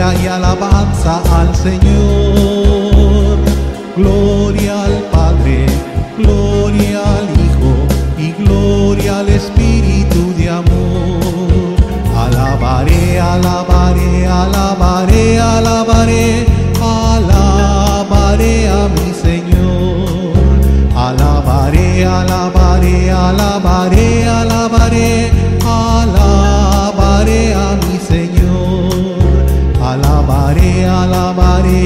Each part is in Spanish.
y alabanza al Señor.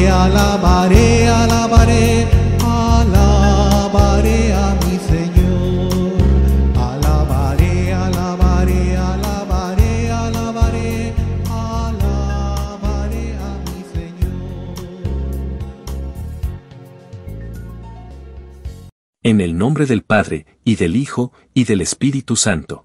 Alabaré, alabaré, alabaré, a mi Señor. Alabaré, alabaré, alabaré, alabaré, alabaré a mi Señor. En el nombre del Padre, y del Hijo, y del Espíritu Santo.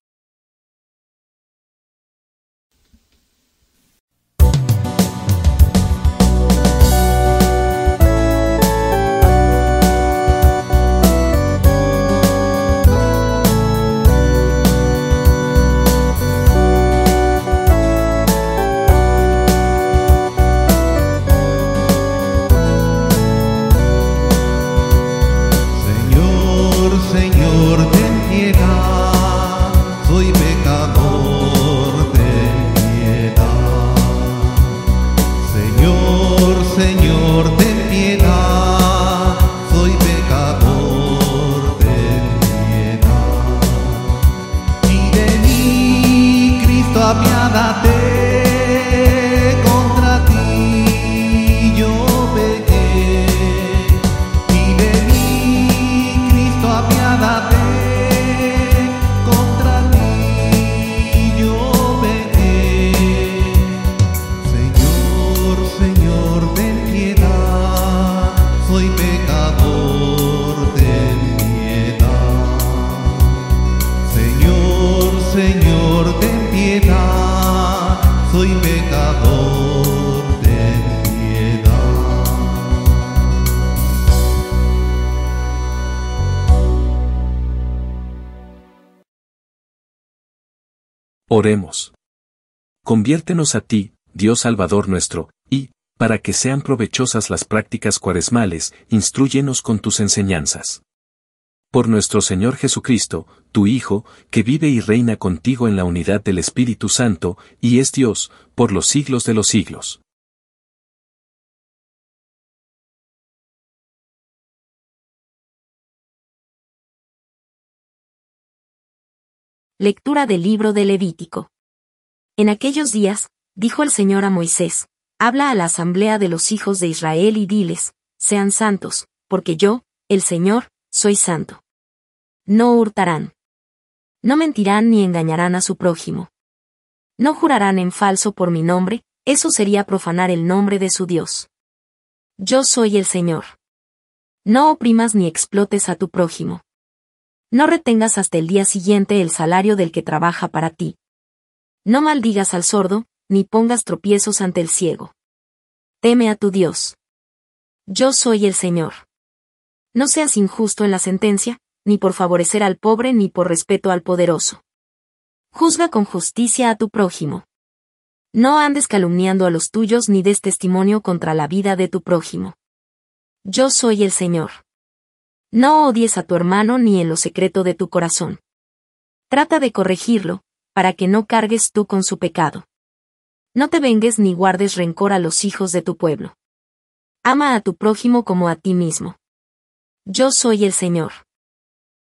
Conviértenos a ti, Dios Salvador nuestro, y, para que sean provechosas las prácticas cuaresmales, instruyenos con tus enseñanzas. Por nuestro Señor Jesucristo, tu Hijo, que vive y reina contigo en la unidad del Espíritu Santo, y es Dios, por los siglos de los siglos. Lectura del libro de Levítico. En aquellos días, dijo el Señor a Moisés, Habla a la asamblea de los hijos de Israel y diles, sean santos, porque yo, el Señor, soy santo. No hurtarán. No mentirán ni engañarán a su prójimo. No jurarán en falso por mi nombre, eso sería profanar el nombre de su Dios. Yo soy el Señor. No oprimas ni explotes a tu prójimo. No retengas hasta el día siguiente el salario del que trabaja para ti. No maldigas al sordo, ni pongas tropiezos ante el ciego. Teme a tu Dios. Yo soy el Señor. No seas injusto en la sentencia, ni por favorecer al pobre ni por respeto al poderoso. Juzga con justicia a tu prójimo. No andes calumniando a los tuyos ni des testimonio contra la vida de tu prójimo. Yo soy el Señor. No odies a tu hermano ni en lo secreto de tu corazón. Trata de corregirlo, para que no cargues tú con su pecado. No te vengues ni guardes rencor a los hijos de tu pueblo. Ama a tu prójimo como a ti mismo. Yo soy el Señor.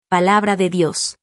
Palabra de Dios.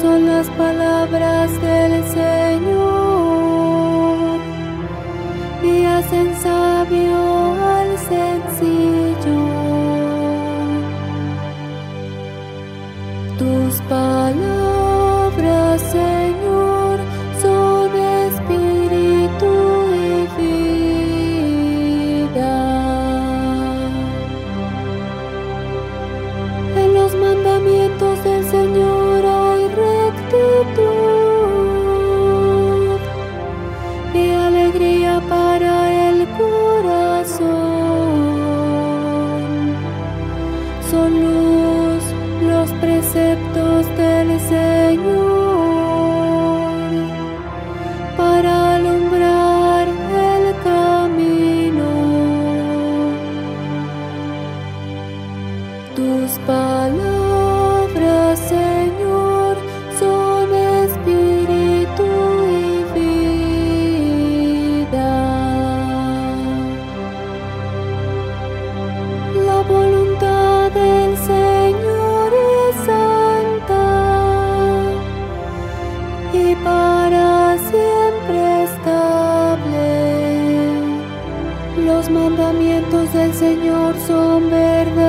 Son las palabras del Señor del Señor son verdaderos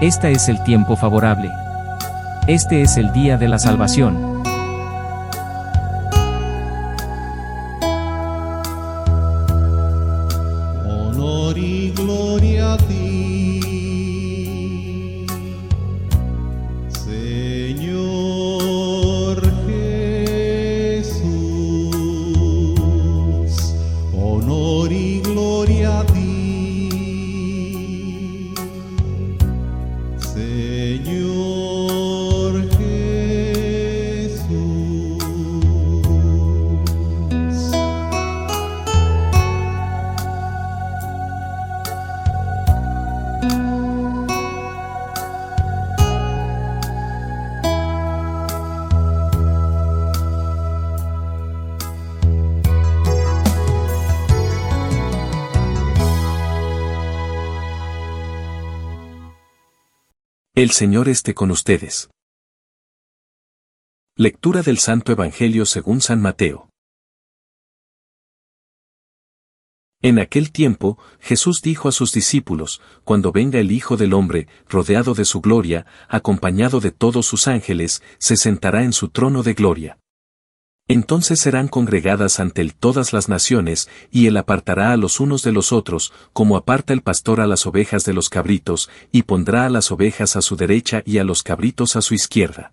Este es el tiempo favorable. Este es el día de la salvación. El Señor esté con ustedes. Lectura del Santo Evangelio según San Mateo. En aquel tiempo, Jesús dijo a sus discípulos, Cuando venga el Hijo del Hombre, rodeado de su gloria, acompañado de todos sus ángeles, se sentará en su trono de gloria. Entonces serán congregadas ante él todas las naciones, y él apartará a los unos de los otros, como aparta el pastor a las ovejas de los cabritos, y pondrá a las ovejas a su derecha y a los cabritos a su izquierda.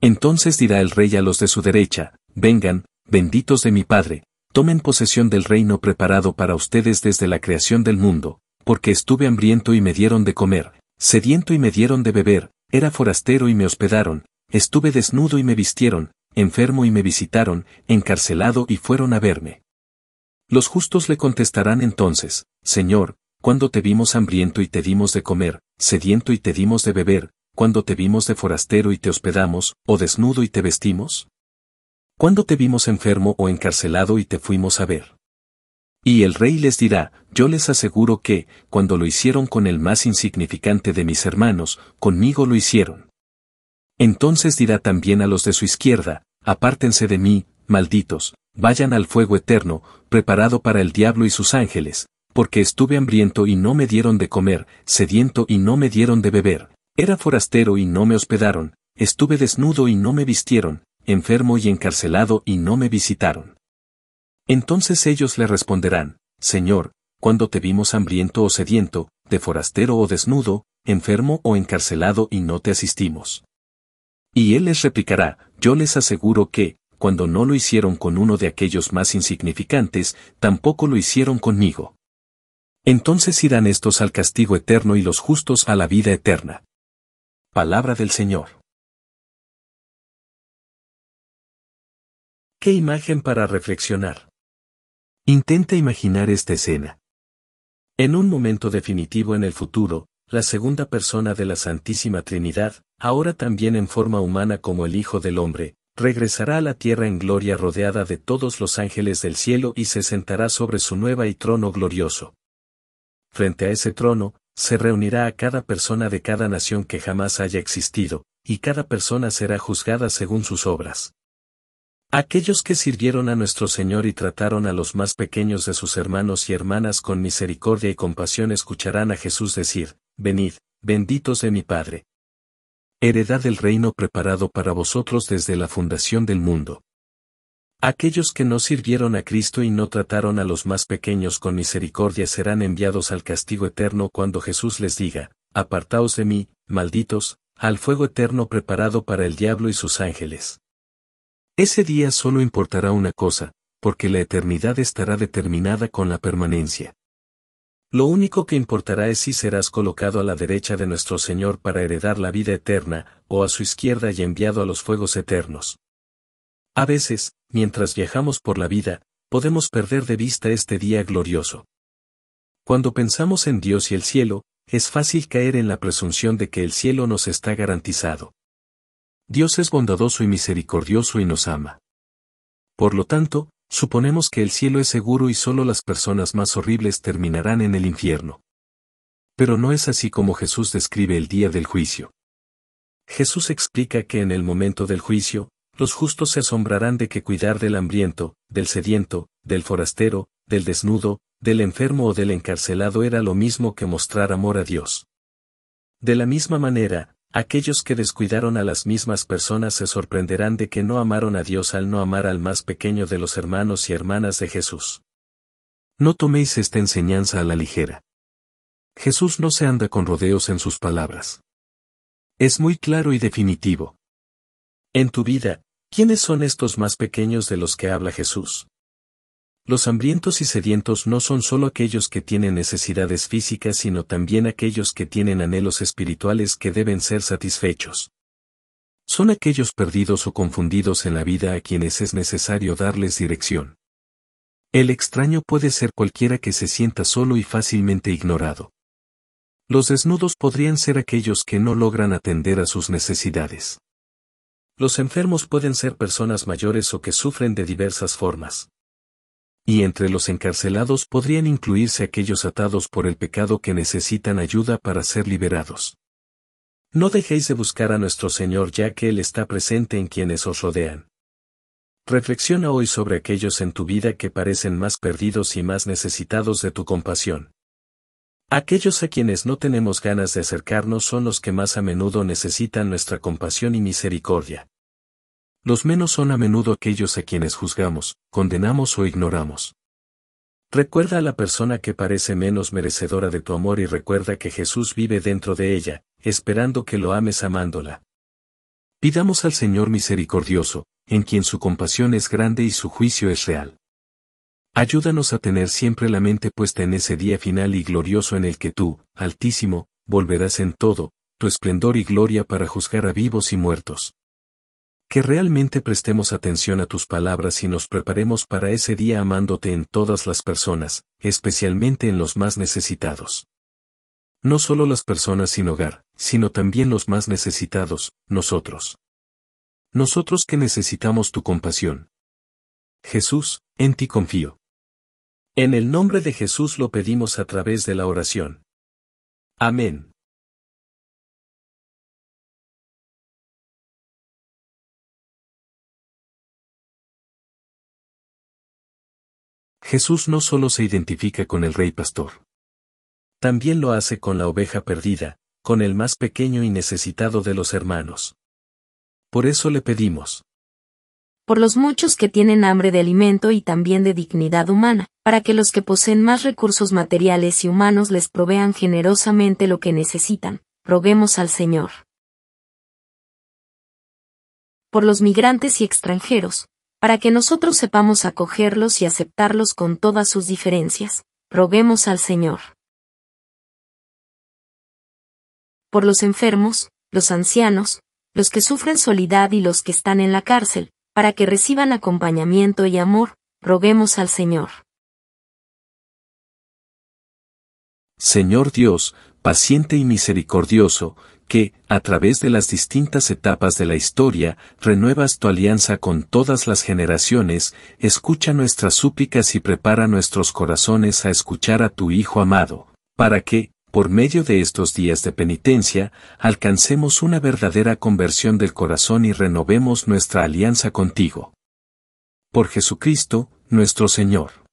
Entonces dirá el rey a los de su derecha, Vengan, benditos de mi Padre, tomen posesión del reino preparado para ustedes desde la creación del mundo, porque estuve hambriento y me dieron de comer, sediento y me dieron de beber, era forastero y me hospedaron, estuve desnudo y me vistieron, enfermo y me visitaron, encarcelado y fueron a verme. Los justos le contestarán entonces, Señor, cuando te vimos hambriento y te dimos de comer, sediento y te dimos de beber, cuando te vimos de forastero y te hospedamos, o desnudo y te vestimos? ¿Cuándo te vimos enfermo o encarcelado y te fuimos a ver? Y el rey les dirá, yo les aseguro que, cuando lo hicieron con el más insignificante de mis hermanos, conmigo lo hicieron. Entonces dirá también a los de su izquierda, apártense de mí, malditos, vayan al fuego eterno, preparado para el diablo y sus ángeles, porque estuve hambriento y no me dieron de comer, sediento y no me dieron de beber, era forastero y no me hospedaron, estuve desnudo y no me vistieron, enfermo y encarcelado y no me visitaron. Entonces ellos le responderán, Señor, cuando te vimos hambriento o sediento, de forastero o desnudo, enfermo o encarcelado y no te asistimos. Y él les replicará, yo les aseguro que, cuando no lo hicieron con uno de aquellos más insignificantes, tampoco lo hicieron conmigo. Entonces irán estos al castigo eterno y los justos a la vida eterna. Palabra del Señor. ¿Qué imagen para reflexionar? Intenta imaginar esta escena. En un momento definitivo en el futuro, la segunda persona de la Santísima Trinidad, ahora también en forma humana como el Hijo del Hombre, regresará a la tierra en gloria rodeada de todos los ángeles del cielo y se sentará sobre su nueva y trono glorioso. Frente a ese trono, se reunirá a cada persona de cada nación que jamás haya existido, y cada persona será juzgada según sus obras. Aquellos que sirvieron a nuestro Señor y trataron a los más pequeños de sus hermanos y hermanas con misericordia y compasión escucharán a Jesús decir, Venid, benditos de mi Padre. Heredad del reino preparado para vosotros desde la fundación del mundo. Aquellos que no sirvieron a Cristo y no trataron a los más pequeños con misericordia serán enviados al castigo eterno cuando Jesús les diga, Apartaos de mí, malditos, al fuego eterno preparado para el diablo y sus ángeles. Ese día solo importará una cosa, porque la eternidad estará determinada con la permanencia. Lo único que importará es si serás colocado a la derecha de nuestro Señor para heredar la vida eterna, o a su izquierda y enviado a los fuegos eternos. A veces, mientras viajamos por la vida, podemos perder de vista este día glorioso. Cuando pensamos en Dios y el cielo, es fácil caer en la presunción de que el cielo nos está garantizado. Dios es bondadoso y misericordioso y nos ama. Por lo tanto, suponemos que el cielo es seguro y solo las personas más horribles terminarán en el infierno. Pero no es así como Jesús describe el día del juicio. Jesús explica que en el momento del juicio, los justos se asombrarán de que cuidar del hambriento, del sediento, del forastero, del desnudo, del enfermo o del encarcelado era lo mismo que mostrar amor a Dios. De la misma manera, aquellos que descuidaron a las mismas personas se sorprenderán de que no amaron a Dios al no amar al más pequeño de los hermanos y hermanas de Jesús. No toméis esta enseñanza a la ligera. Jesús no se anda con rodeos en sus palabras. Es muy claro y definitivo. En tu vida, ¿quiénes son estos más pequeños de los que habla Jesús? Los hambrientos y sedientos no son solo aquellos que tienen necesidades físicas, sino también aquellos que tienen anhelos espirituales que deben ser satisfechos. Son aquellos perdidos o confundidos en la vida a quienes es necesario darles dirección. El extraño puede ser cualquiera que se sienta solo y fácilmente ignorado. Los desnudos podrían ser aquellos que no logran atender a sus necesidades. Los enfermos pueden ser personas mayores o que sufren de diversas formas y entre los encarcelados podrían incluirse aquellos atados por el pecado que necesitan ayuda para ser liberados. No dejéis de buscar a nuestro Señor ya que Él está presente en quienes os rodean. Reflexiona hoy sobre aquellos en tu vida que parecen más perdidos y más necesitados de tu compasión. Aquellos a quienes no tenemos ganas de acercarnos son los que más a menudo necesitan nuestra compasión y misericordia. Los menos son a menudo aquellos a quienes juzgamos, condenamos o ignoramos. Recuerda a la persona que parece menos merecedora de tu amor y recuerda que Jesús vive dentro de ella, esperando que lo ames amándola. Pidamos al Señor misericordioso, en quien su compasión es grande y su juicio es real. Ayúdanos a tener siempre la mente puesta en ese día final y glorioso en el que tú, Altísimo, volverás en todo, tu esplendor y gloria para juzgar a vivos y muertos que realmente prestemos atención a tus palabras y nos preparemos para ese día amándote en todas las personas, especialmente en los más necesitados. No solo las personas sin hogar, sino también los más necesitados, nosotros. Nosotros que necesitamos tu compasión. Jesús, en ti confío. En el nombre de Jesús lo pedimos a través de la oración. Amén. Jesús no solo se identifica con el rey pastor. También lo hace con la oveja perdida, con el más pequeño y necesitado de los hermanos. Por eso le pedimos. Por los muchos que tienen hambre de alimento y también de dignidad humana, para que los que poseen más recursos materiales y humanos les provean generosamente lo que necesitan, roguemos al Señor. Por los migrantes y extranjeros, para que nosotros sepamos acogerlos y aceptarlos con todas sus diferencias, roguemos al Señor. Por los enfermos, los ancianos, los que sufren soledad y los que están en la cárcel, para que reciban acompañamiento y amor, roguemos al Señor. Señor Dios, paciente y misericordioso, que, a través de las distintas etapas de la historia, renuevas tu alianza con todas las generaciones, escucha nuestras súplicas y prepara nuestros corazones a escuchar a tu Hijo amado, para que, por medio de estos días de penitencia, alcancemos una verdadera conversión del corazón y renovemos nuestra alianza contigo. Por Jesucristo, nuestro Señor.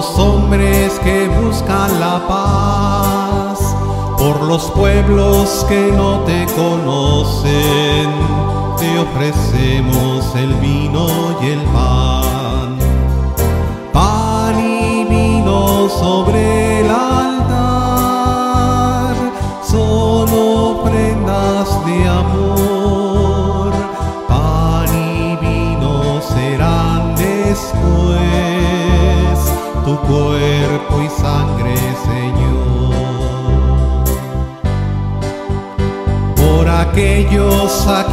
Los hombres que buscan la paz, por los pueblos que no te conocen, te ofrecemos el vino y el pan. Pan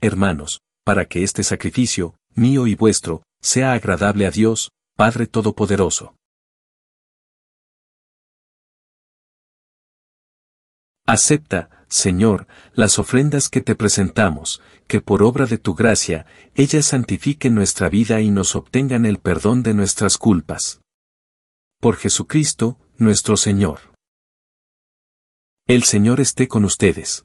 Hermanos, para que este sacrificio, mío y vuestro, sea agradable a Dios, Padre Todopoderoso. Acepta, Señor, las ofrendas que te presentamos, que por obra de tu gracia, ellas santifiquen nuestra vida y nos obtengan el perdón de nuestras culpas. Por Jesucristo, nuestro Señor. El Señor esté con ustedes.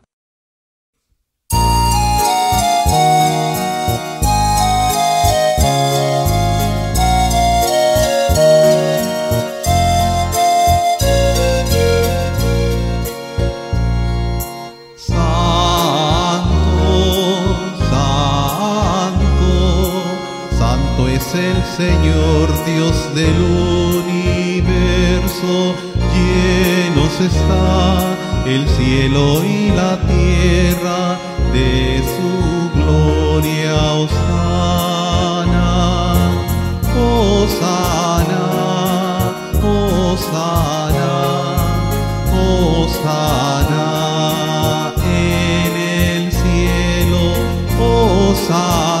Del universo, llenos está el cielo y la tierra de su gloria, Osana, Osana, Osana, Osana en el cielo, Osana,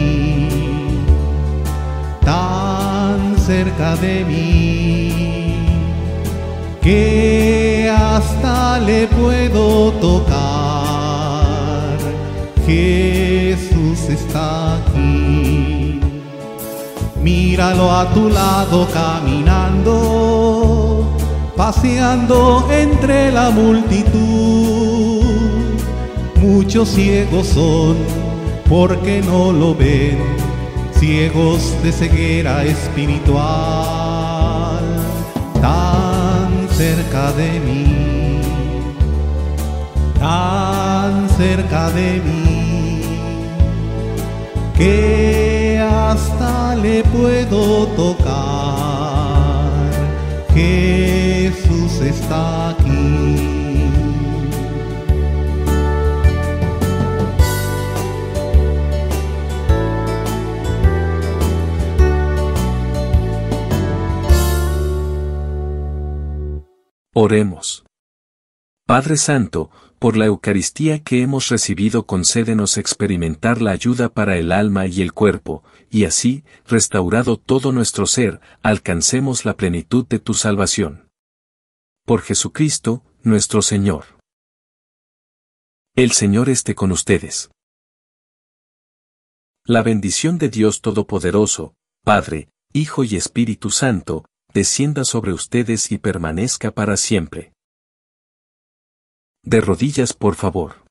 tan cerca de mí, que hasta le puedo tocar. Jesús está aquí. Míralo a tu lado caminando, paseando entre la multitud. Muchos ciegos son porque no lo ven, ciegos de ceguera espiritual, tan cerca de mí, tan cerca de mí que hasta le puedo tocar. Jesús está aquí. Oremos. Padre Santo, por la Eucaristía que hemos recibido concédenos experimentar la ayuda para el alma y el cuerpo, y así, restaurado todo nuestro ser, alcancemos la plenitud de tu salvación. Por Jesucristo, nuestro Señor. El Señor esté con ustedes. La bendición de Dios Todopoderoso, Padre, Hijo y Espíritu Santo, descienda sobre ustedes y permanezca para siempre. De rodillas, por favor.